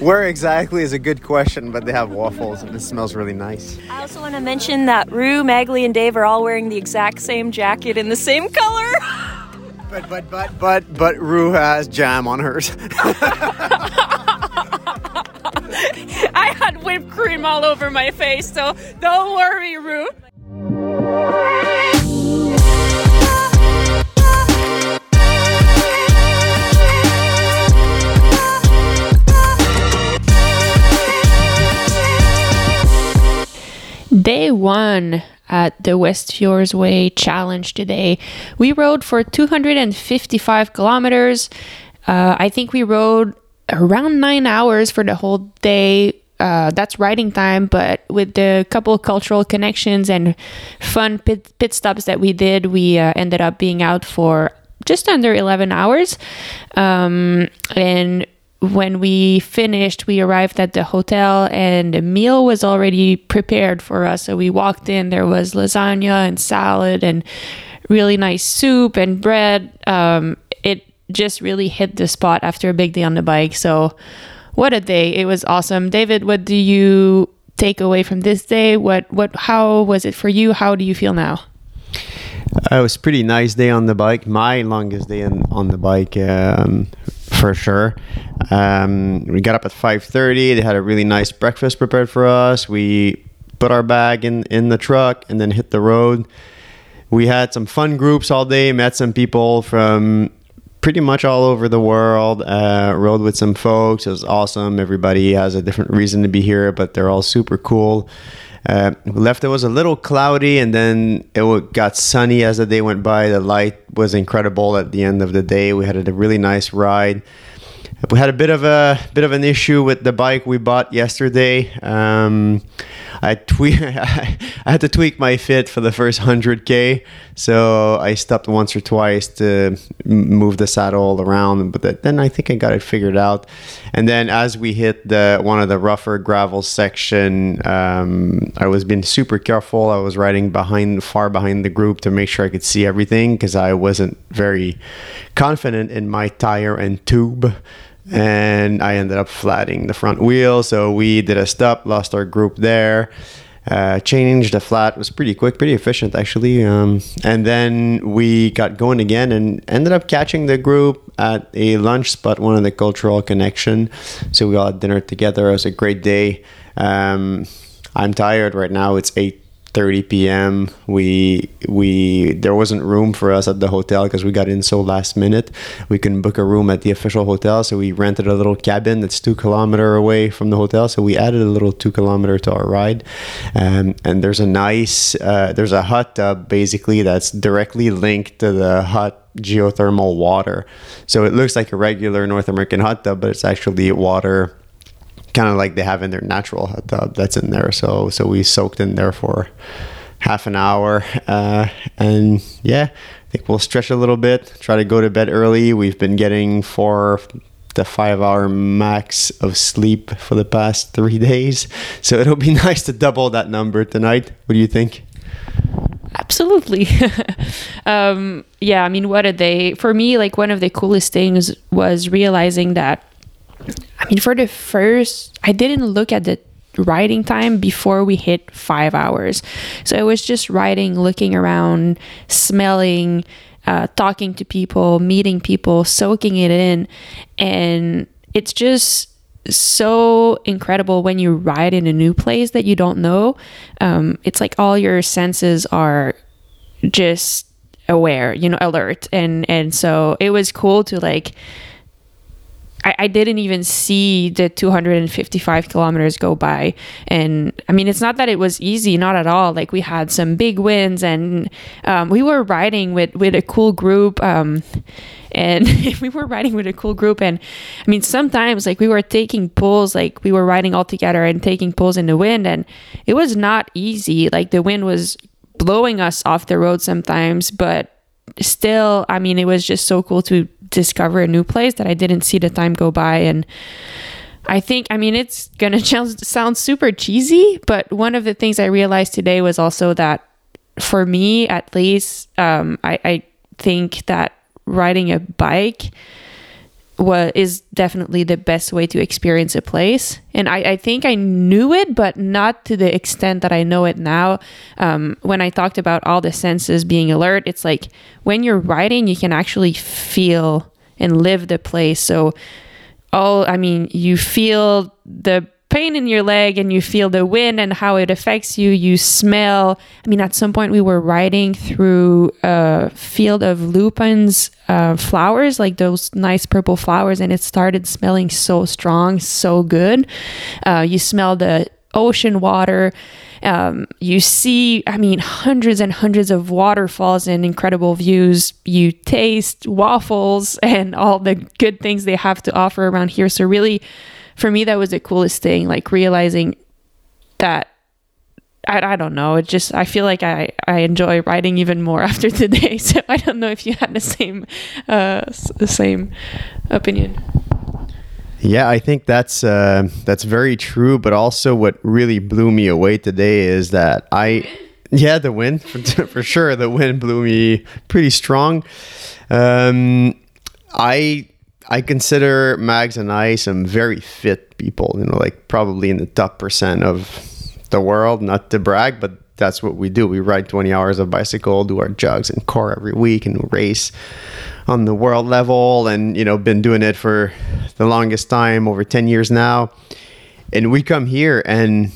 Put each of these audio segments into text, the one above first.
Where exactly is a good question, but they have waffles and it smells really nice. I also want to mention that Rue, Maghalie, and Dave are all wearing the exact same jacket in the same color. But but but but but Rue has jam on hers. I had whipped cream all over my face, so don't worry, Rue. Day one at the West Fjords Way Challenge today. We rode for 255 kilometers. Uh, I think we rode around nine hours for the whole day. Uh, that's riding time, but with the couple cultural connections and fun pit, pit stops that we did, we uh, ended up being out for just under 11 hours. Um, and when we finished, we arrived at the hotel and the meal was already prepared for us. So we walked in, there was lasagna and salad and really nice soup and bread. Um, it just really hit the spot after a big day on the bike. So, what a day! It was awesome. David, what do you take away from this day? What what how was it for you? How do you feel now? Uh, it was pretty nice day on the bike. My longest day on, on the bike, um, for sure. Um, we got up at 5.30. They had a really nice breakfast prepared for us. We put our bag in, in the truck and then hit the road. We had some fun groups all day, met some people from pretty much all over the world. Uh, rode with some folks. It was awesome. Everybody has a different reason to be here, but they're all super cool. Uh, left it was a little cloudy and then it got sunny as the day went by. The light was incredible at the end of the day. We had a really nice ride. We had a bit of a bit of an issue with the bike we bought yesterday. Um, I tweak, I had to tweak my fit for the first hundred k, so I stopped once or twice to move the saddle around. But then I think I got it figured out. And then as we hit the one of the rougher gravel section, um, I was being super careful. I was riding behind, far behind the group to make sure I could see everything because I wasn't very confident in my tire and tube and I ended up flatting the front wheel. So we did a stop, lost our group there. Uh, changed the flat was pretty quick, pretty efficient actually. Um, and then we got going again and ended up catching the group at a lunch spot, one of the cultural connection. So we all had dinner together. It was a great day. Um, I'm tired right now. It's eight 30 p.m. We we there wasn't room for us at the hotel because we got in so last minute. We couldn't book a room at the official hotel, so we rented a little cabin that's two kilometer away from the hotel. So we added a little two kilometer to our ride, um, and there's a nice uh, there's a hot tub basically that's directly linked to the hot geothermal water. So it looks like a regular North American hot tub, but it's actually water kind of like they have in their natural hot tub that's in there. So so we soaked in there for half an hour, uh, and yeah, I think we'll stretch a little bit. Try to go to bed early. We've been getting four to five hour max of sleep for the past three days, so it'll be nice to double that number tonight. What do you think? Absolutely. um, yeah, I mean, what a day. For me, like, one of the coolest things was realizing that I mean, for the first, I didn't look at the writing time before we hit five hours. So I was just writing, looking around, smelling, uh, talking to people, meeting people, soaking it in. And it's just so incredible when you ride in a new place that you don't know. Um, it's like all your senses are just aware, you know, alert. And, and so it was cool to like, I, I didn't even see the 255 kilometers go by. And I mean, it's not that it was easy, not at all. Like we had some big wins and um, we were riding with, with a cool group. Um, and we were riding with a cool group and i mean sometimes like we were taking pulls like we were riding all together and taking pulls in the wind and it was not easy like the wind was blowing us off the road sometimes but still i mean it was just so cool to discover a new place that I didn't see the time go by. And I think, I mean, it's going to sound super cheesy, but one of the things I realized today was also that for me, at least, um, I, I think that riding a bike was is definitely the best way to experience a place. And I, I think I knew it, but not to the extent that I know it now. Um, when I talked about all the senses being alert, it's like when you're riding, you can actually feel and live the place. So, all I mean, you feel the pain in your leg and you feel the wind and how it affects you. You smell. I mean, at some point we were riding through a field of lupins uh, flowers, like those nice purple flowers, and it started smelling so strong, so good. Uh, you smell the ocean water. Um, you see, I mean, hundreds and hundreds of waterfalls and incredible views. You taste waffles and all the good things they have to offer around here. So, really, for me, that was the coolest thing, like realizing that I, I don't know. It just I feel like I, I enjoy writing even more after today. So I don't know if you had the same uh, the same opinion. Yeah, I think that's uh, that's very true. But also, what really blew me away today is that I, yeah, the wind for, for sure. The wind blew me pretty strong. Um, I I consider Mags and I some very fit people. You know, like probably in the top percent of the world. Not to brag, but that's what we do. We ride 20 hours of bicycle, do our jugs and core every week, and race on the world level. And you know, been doing it for the longest time, over 10 years now. And we come here, and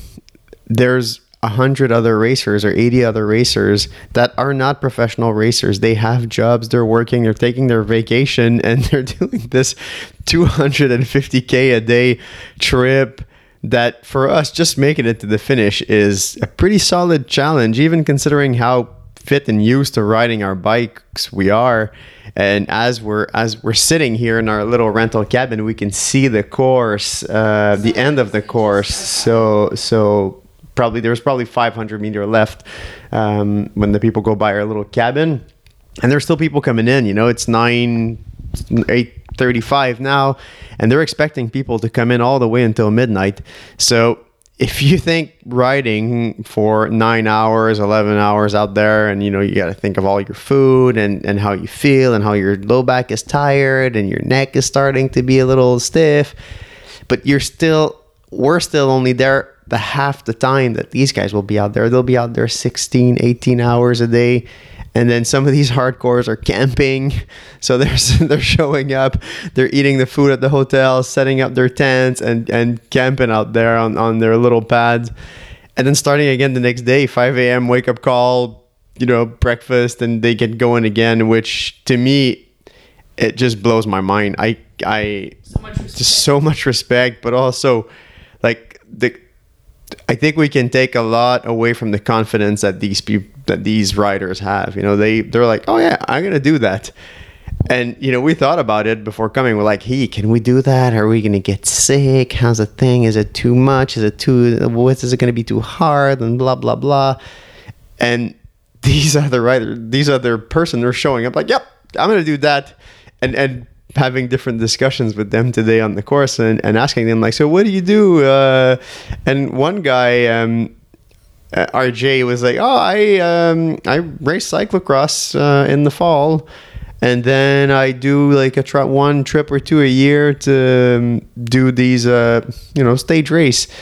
there's a hundred other racers or 80 other racers that are not professional racers. They have jobs, they're working, they're taking their vacation, and they're doing this 250k a day trip. That for us, just making it to the finish is a pretty solid challenge, even considering how fit and used to riding our bikes we are. And as we're as we're sitting here in our little rental cabin, we can see the course, uh, the end of the course. So so probably there's probably 500 meter left um, when the people go by our little cabin. And there's still people coming in you know it's 9 8.35 now and they're expecting people to come in all the way until midnight. So if you think riding for nine hours 11 hours out there and you know you got to think of all your food and, and how you feel and how your low back is tired and your neck is starting to be a little stiff but you're still we're still only there the half the time that these guys will be out there. They'll be out there 16, 18 hours a day. And then some of these hardcores are camping. So they're, they're showing up, they're eating the food at the hotel, setting up their tents and, and camping out there on, on their little pads. And then starting again the next day, 5 a.m. wake up call, you know, breakfast, and they get going again, which to me, it just blows my mind. I, I, so just so much respect, but also like the I think we can take a lot away from the confidence that these people that these riders have. You know, they they're like, oh yeah, I'm gonna do that. And you know, we thought about it before coming. We're like, hey, can we do that? Are we gonna get sick? How's the thing? Is it too much? Is it too? What is it gonna be too hard? And blah blah blah. And these other writer, these other person, they're showing up like, yep, I'm gonna do that. And and having different discussions with them today on the course and, and asking them like so what do you do? Uh, and one guy um, uh, RJ was like oh I um, I race cyclocross uh, in the fall. And then I do like a tri- one trip or two a year to um, do these uh, you know stage race.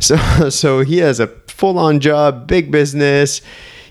So so he has a full on job big business.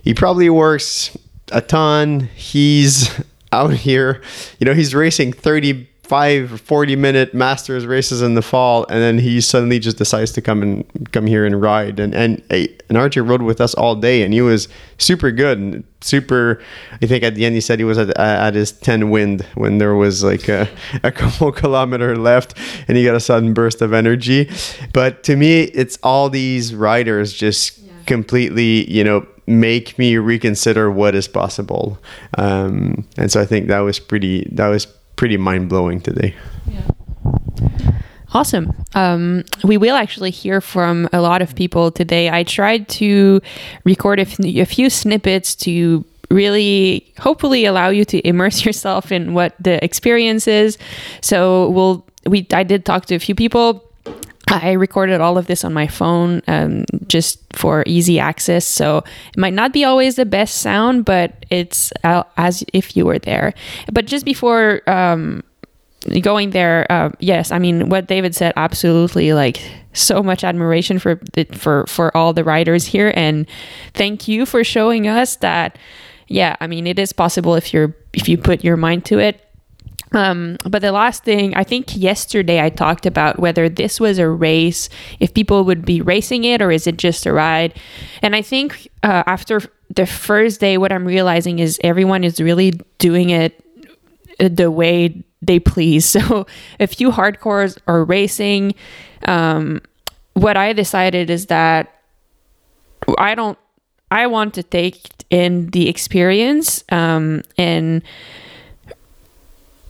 He probably works a ton. He's out here. You know, he's racing 35 or 40 minute masters races in the fall and then he suddenly just decides to come and come here and ride and and and RJ rode with us all day and he was super good and super I think at the end he said he was at, at his 10 wind when there was like a, a couple kilometer left and he got a sudden burst of energy but to me it's all these riders just yeah. completely you know make me reconsider what is possible. Um, and so I think that was pretty that was pretty mind blowing today. Yeah. Awesome. Um, we will actually hear from a lot of people today. I tried to record a, f- a few snippets to really hopefully allow you to immerse yourself in what the experience is. So we'll we I did talk to a few people I recorded all of this on my phone um, just for easy access. So it might not be always the best sound, but it's uh, as if you were there. But just before um, going there, uh, yes, I mean what David said, absolutely. Like so much admiration for the, for for all the writers here, and thank you for showing us that. Yeah, I mean it is possible if you're if you put your mind to it. Um, but the last thing, I think yesterday I talked about whether this was a race, if people would be racing it, or is it just a ride. And I think uh, after the first day, what I'm realizing is everyone is really doing it the way they please. So a few hardcores are racing. Um, what I decided is that I don't. I want to take in the experience um, and.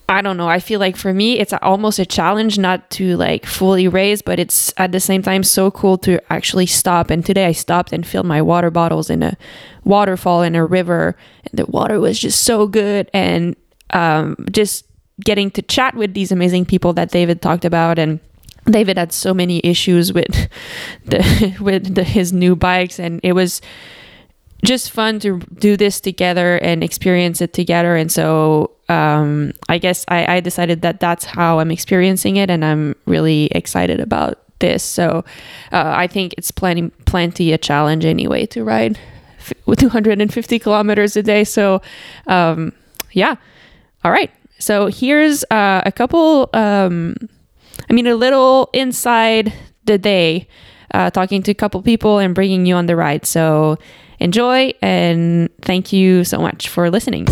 I don't know. I feel like for me, it's almost a challenge not to like fully race, but it's at the same time so cool to actually stop. And today I stopped and filled my water bottles in a waterfall in a river. And the water was just so good. And um, just getting to chat with these amazing people that David talked about. And David had so many issues with the with the, his new bikes, and it was just fun to do this together and experience it together. And so um, I guess I, I, decided that that's how I'm experiencing it, and I'm really excited about this. So uh, I think it's plenty plenty a challenge anyway to ride f- 250 kilometers a day. So um, yeah, all right. So here's uh, a couple. Um, I mean, a little inside the day, uh, talking to a couple people and bringing you on the ride. So enjoy and thank you so much for listening.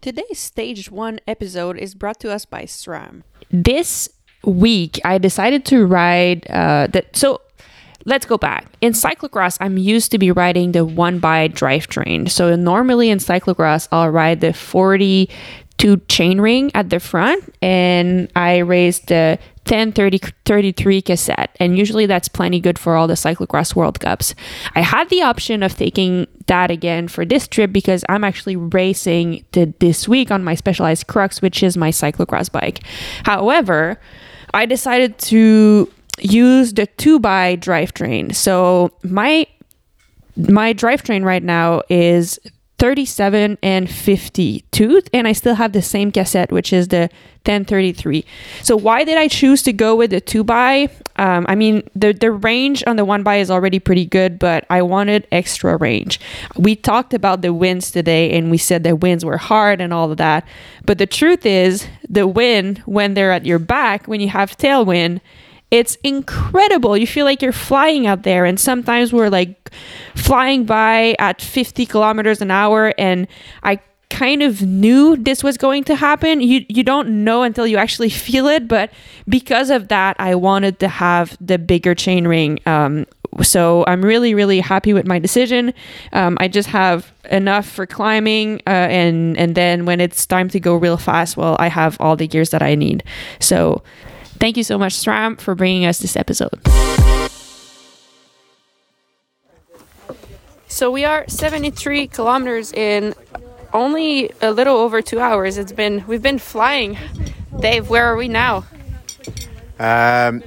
Today's stage one episode is brought to us by SRAM. This week, I decided to ride uh, that. So let's go back. In cyclocross, I'm used to be riding the one by drivetrain. So normally in cyclocross, I'll ride the 42 chainring at the front, and I race the 10 30, 33 cassette and usually that's plenty good for all the cyclocross world cups. I had the option of taking that again for this trip because i'm actually racing this week on my specialized crux which is my cyclocross bike. However i decided to use the 2 by drivetrain. So my my drivetrain right now is 37 and 50 tooth and I still have the same cassette which is the 1033 so why did I choose to go with the 2 by um, I mean the the range on the 1 by is already pretty good but I wanted extra range. We talked about the winds today and we said the winds were hard and all of that. But the truth is the wind when they're at your back when you have tailwind it's incredible. You feel like you're flying out there. And sometimes we're like flying by at 50 kilometers an hour. And I kind of knew this was going to happen. You you don't know until you actually feel it, but because of that, I wanted to have the bigger chain ring. Um, so I'm really really happy with my decision. Um, I just have enough for climbing, uh, and and then when it's time to go real fast, well, I have all the gears that I need. So Thank you so much, SRAM, for bringing us this episode. So we are 73 kilometers in only a little over two hours. It's been we've been flying. Dave, where are we now? Um,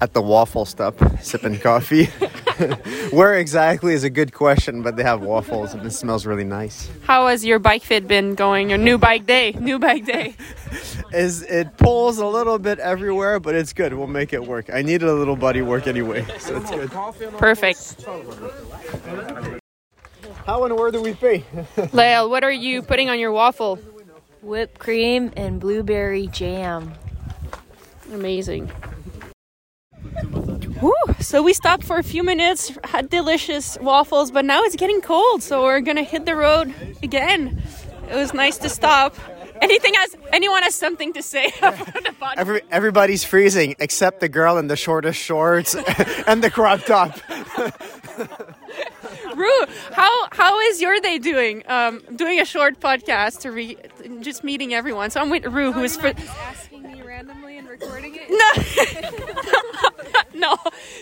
at the waffle stop, sipping coffee. Where exactly is a good question, but they have waffles and it smells really nice. How has your bike fit been going? Your new bike day, new bike day. is it pulls a little bit everywhere, but it's good. We'll make it work. I needed a little buddy work anyway, so it's good. Perfect. How and where do we pay? Lael, what are you putting on your waffle? Whipped cream and blueberry jam. Amazing. Woo! So we stopped for a few minutes, had delicious waffles, but now it's getting cold, so we're gonna hit the road again. It was nice to stop. Anything has anyone has something to say Every, everybody's freezing except the girl in the shortest shorts and the crop top. Rue, how how is your day doing? Um, doing a short podcast to re, just meeting everyone. So I'm with Rue, who is for randomly and recording it? No. no.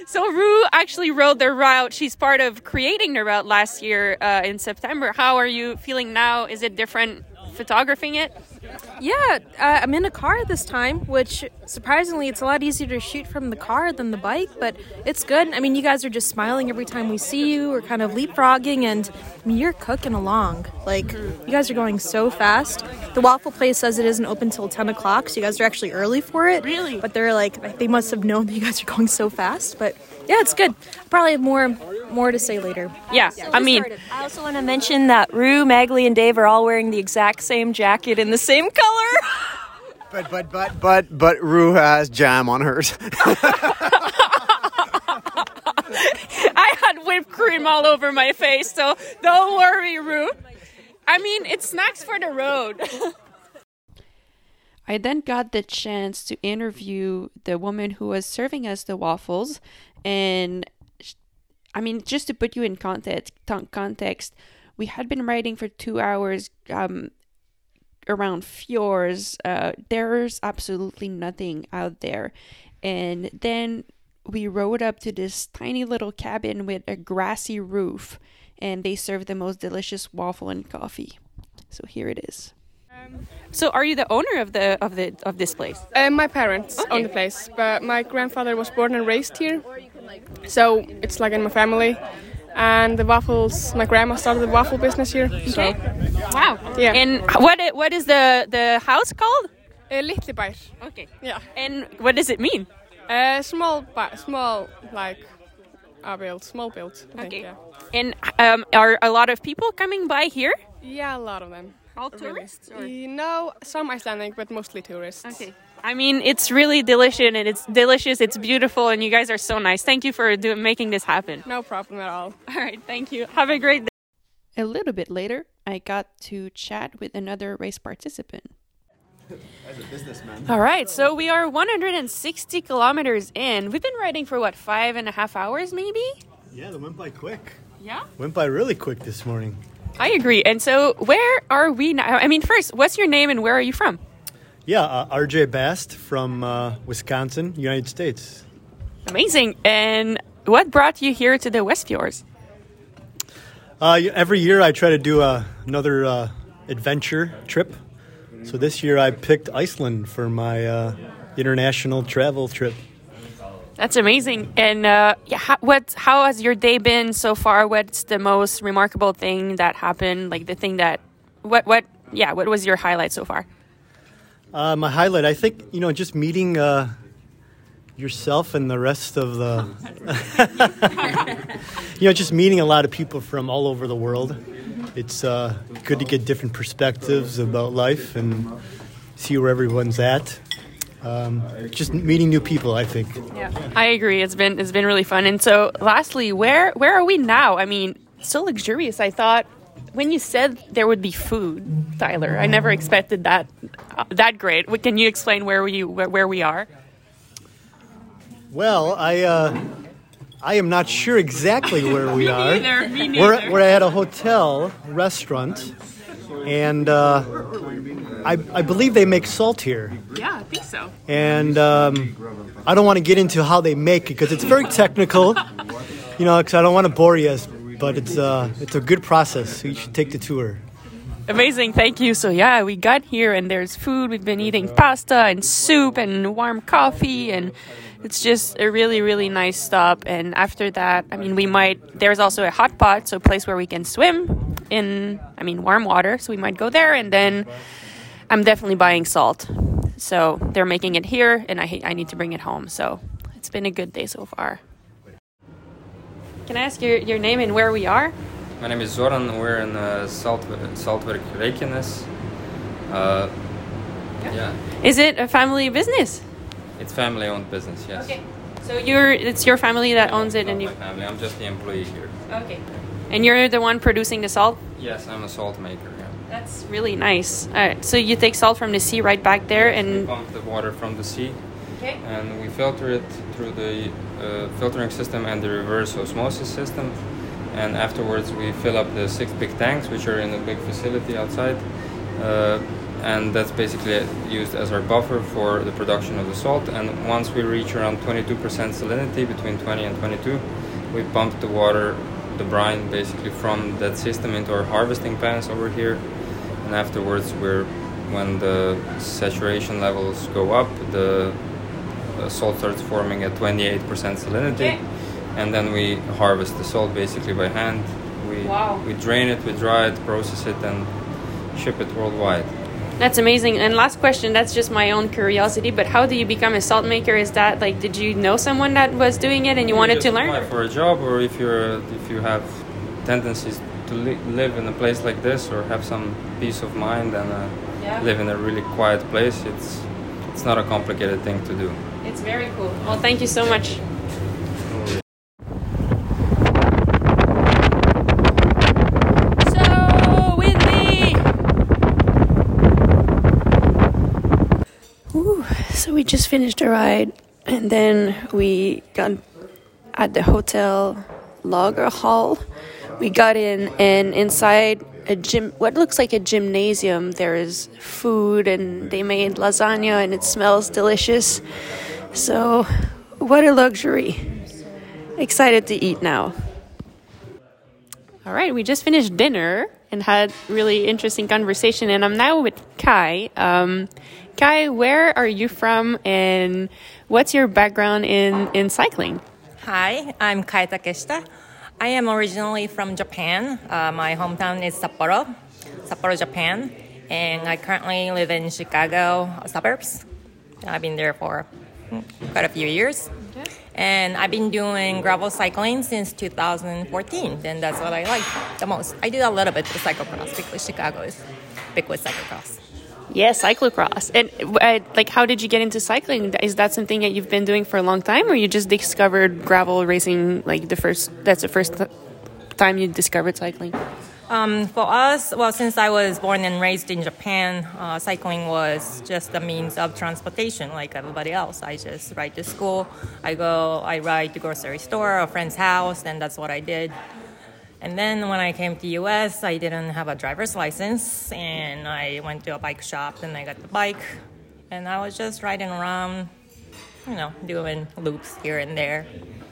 So Rue actually rode the route. She's part of creating the route last year uh, in September. How are you feeling now? Is it different photographing it? Yeah, uh, I'm in a car this time, which surprisingly, it's a lot easier to shoot from the car than the bike, but it's good. I mean, you guys are just smiling every time we see you. We're kind of leapfrogging, and I mean, you're cooking along. Like, you guys are going so fast. The waffle place says it isn't open till 10 o'clock, so you guys are actually early for it. Really? But they're like, they must have known that you guys are going so fast, but yeah, it's good. Probably have more more to say later. Yeah, I mean, I also want to mention that Rue, Maghalie, and Dave are all wearing the exact same jacket in the same color. But but but but but Rue has jam on hers. I had whipped cream all over my face, so don't worry, Rue. I mean, it's snacks for the road. I then got the chance to interview the woman who was serving us the waffles, and I mean, just to put you in context, context, we had been riding for two hours um, around fjords. Uh, there's absolutely nothing out there, and then we rode up to this tiny little cabin with a grassy roof, and they served the most delicious waffle and coffee. So here it is. so, are you the owner of the of the of this place? Uh, my parents own the place, but my grandfather was born and raised here, so it's like in my family. And the waffles, my grandma started the waffle business here. So, Wow. Yeah. And what what is the the house called? uh, Litlibær. Okay. Yeah. And what does it mean? Uh, small, small, like, uh, build, small build. I think, Okay. yeah. And um, are a lot of people coming by here? Yeah, a lot of them. All Really. tourists? or- You know, some Icelandic, but mostly tourists. Okay. I mean, it's really delicious and it's delicious. It's beautiful, and you guys are so nice. Thank you for do- making this happen. No problem at all. All right, thank you. Have a great day. A little bit later, I got to chat with another race participant. As a businessman. All right, so we are 160 kilometers in. We've been riding for what five and a half hours, maybe. Yeah, they went by quick. Yeah, Went by really quick this morning. I agree. And so, where are we now? I mean, first, what's your name and where are you from? Yeah, uh, RJ Bast from uh, Wisconsin, United States. Amazing. And what brought you here to the West Fjords? Uh, every year I try to do uh, another uh, adventure trip. So this year I picked Iceland for my uh, international travel trip. That's amazing. And uh, yeah, how, what? How has your day been so far? What's the most remarkable thing that happened? Like the thing that, what, what? Yeah, what was your highlight so far? Uh, my highlight, I think, you know, just meeting uh, yourself and the rest of the. you know, just meeting a lot of people from all over the world. It's uh, good to get different perspectives about life and see where everyone's at. Um, just meeting new people, I think. Yeah, I agree. It's been it's been really fun. And so, lastly, where where are we now? I mean, so luxurious. I thought when you said there would be food, Tyler, I never expected that uh, that great. Can you explain where we where, where we are? Well, I uh, I am not sure exactly where we are. neither, me We're, neither. we're at a hotel restaurant, and uh, I, I believe they make salt here. Yeah, I think so. And um, I don't want to get into how they make it because it's very technical, you know. Because I don't want to bore you, but it's uh, it's a good process. So you should take the tour. Amazing, thank you. So yeah, we got here and there's food. We've been eating pasta and soup and warm coffee and it's just a really really nice stop. And after that, I mean, we might. There's also a hot pot, so a place where we can swim in. I mean, warm water. So we might go there and then. I'm definitely buying salt. So they're making it here, and I I need to bring it home. So it's been a good day so far. Can I ask your, your name and where we are? My name is Zoran. We're in uh, Salt Saltverk Reykjanes. Uh, yeah, Is it a family business? it's family-owned business. Yes. Okay. So you're it's your family that owns it, and you. My family. I'm just the employee here. Okay. And you're the one producing the salt. Yes, I'm a salt maker. Yeah. That's really nice. All right. So you take salt from the sea right back there, We and pump the water from the sea, okay. and we filter it through the uh, filtering system and the reverse osmosis system. And afterwards, we fill up the six big tanks, which are in a big facility outside. Uh, and that's basically used as our buffer for the production of the salt. And once we reach around 22% salinity, between 20 and 22, we pump the water, the brine, basically from that system into our harvesting pans over here. And afterwards, we're when the saturation levels go up, the, the salt starts forming at 28% salinity, and then we harvest the salt basically by hand. We Wow. we drain it, we dry it, process it, and ship it worldwide. That's amazing. And last question, that's just my own curiosity, but how do you become a salt maker? Is that like did you know someone that was doing it and you wanted just to learn? apply for a job, or if you're if you have tendencies to li- live in a place like this, or have some peace of mind and uh, Yeah. live in a really quiet place, it's it's not a complicated thing to do. It's very cool. Well, thank you so much. So windy. Ooh, so we just finished a ride, and then we got at the hotel Laugarhóll. We got in, and inside a gym, what looks like a gymnasium, there is food, and they made lasagna, and it smells delicious. So, what a luxury! Excited to eat now. All right, we just finished dinner and had really interesting conversation, and I'm now with Kai. Um, Kai, where are you from, and what's your background in in cycling? Hi, I'm Kai Takeshita. I am originally from Japan. Uh, my hometown is Sapporo, Sapporo, Japan, and I currently live in Chicago suburbs. I've been there for quite a few years. And I've been doing gravel cycling since 2014, and that's what I like the most. I do a little bit of cyclocross because Chicago is big with cyclocross. Yeah, cyclocross. And uh, like, how did you get into cycling? Is that something that you've been doing for a long time, or you just discovered gravel racing like the first? That's the first time you discovered cycling. Um, for us, well, since I was born and raised in Japan, uh, cycling was just a means of transportation, like everybody else. I just ride to school. I go, I ride to grocery store, a friend's house, and that's what I did. And then when I came to the US, I didn't have a driver's license, and I went to a bike shop, and I got the bike, and I was just riding around, you know, doing loops here and there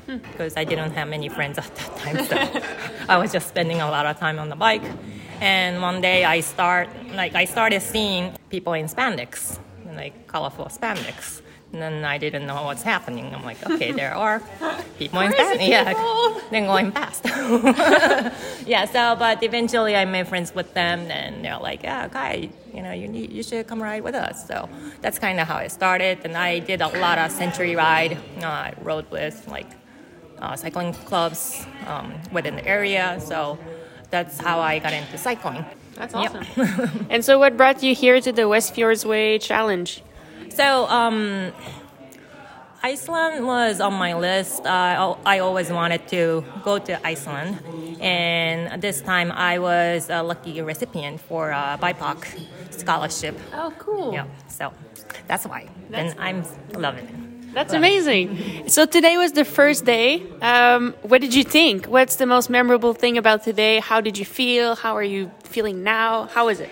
because I didn't have many friends at that time. So I was just spending a lot of time on the bike. And one day I start like I started seeing people in spandex, like colorful spandex. And then I didn't know what's happening. I'm like, okay, there are people in spandex. Yeah, then going past. yeah. So, but eventually I made friends with them, and they're like, yeah, guy, you know, you need, you should come ride with us. So that's kind of how it started. And I did a lot of century ride. Uh, I rode with like uh, cycling clubs um, within the area. So that's how I got into cycling. That's Yep. awesome. and so, what brought you here to the West Fjords Way Challenge? So um, Iceland was on my list. Uh, I I always wanted to go to Iceland, and this time I was a lucky recipient for a BIPOC scholarship. Oh, cool. Yeah, so that's why. and I'm loving it. That's amazing. So today was the first day. Um, what did you think? What's the most memorable thing about today? How did you feel? How are you feeling now? How is it?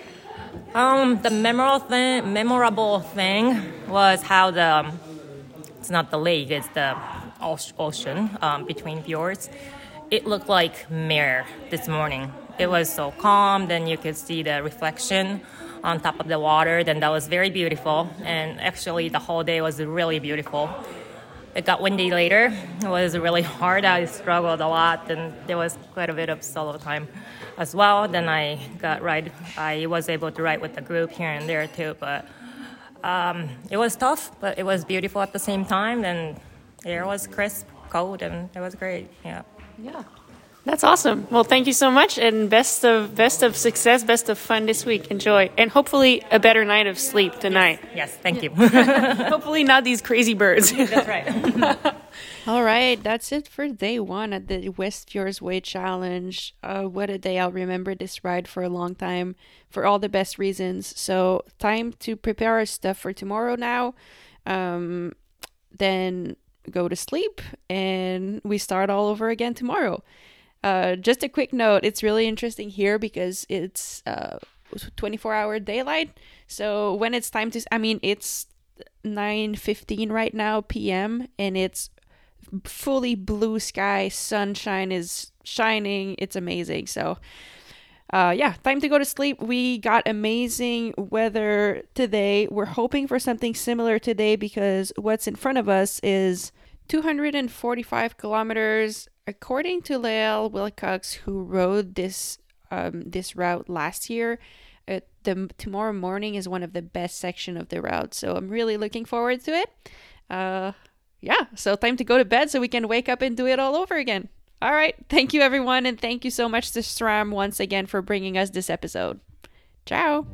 Um, the memorable thing, memorable thing was how the um, it's not the lake, it's the ocean um, between fjords. It looked like mirror this morning. It was so calm. Then you could see the reflection on top of the water. Then that was very beautiful. And actually, the whole day was really beautiful. It got windy later. It was really hard. I struggled a lot, and there was quite a bit of solo time as well. Then I got ride. I was able to ride with the group here and there too, but um, it was tough. But it was beautiful at the same time. And the air was crisp, cold, and it was great. Yeah. Yeah. That's awesome. Well, thank you so much, and best of best of success, best of fun this week. Enjoy, and hopefully a better night of sleep tonight. Yes. Thank you. hopefully not these crazy birds. That's right. All right, that's it for day one at the West Fjords Way Challenge. Uh, what a day! I'll remember this ride for a long time for all the best reasons. So, time to prepare our stuff for tomorrow now. Um, then go to sleep, and we start all over again tomorrow. Uh, just a quick note: it's really interesting here because it's uh 24 hour daylight. So when it's time to, I mean, it's 9:15 right now p.m. and it's fully blue sky sunshine is shining it's amazing so uh, yeah, time to go to sleep. We got amazing weather today. We're hoping for something similar today because what's in front of us is 245 kilometers. According to Lael Wilcox, who rode this um, this route last year, uh, the tomorrow morning is one of the best section of the route. So I'm really looking forward to it. Uh, yeah, so time to go to bed so we can wake up and do it all over again. All right. Thank you, everyone. And thank you so much to SRAM once again for bringing us this episode. Ciao.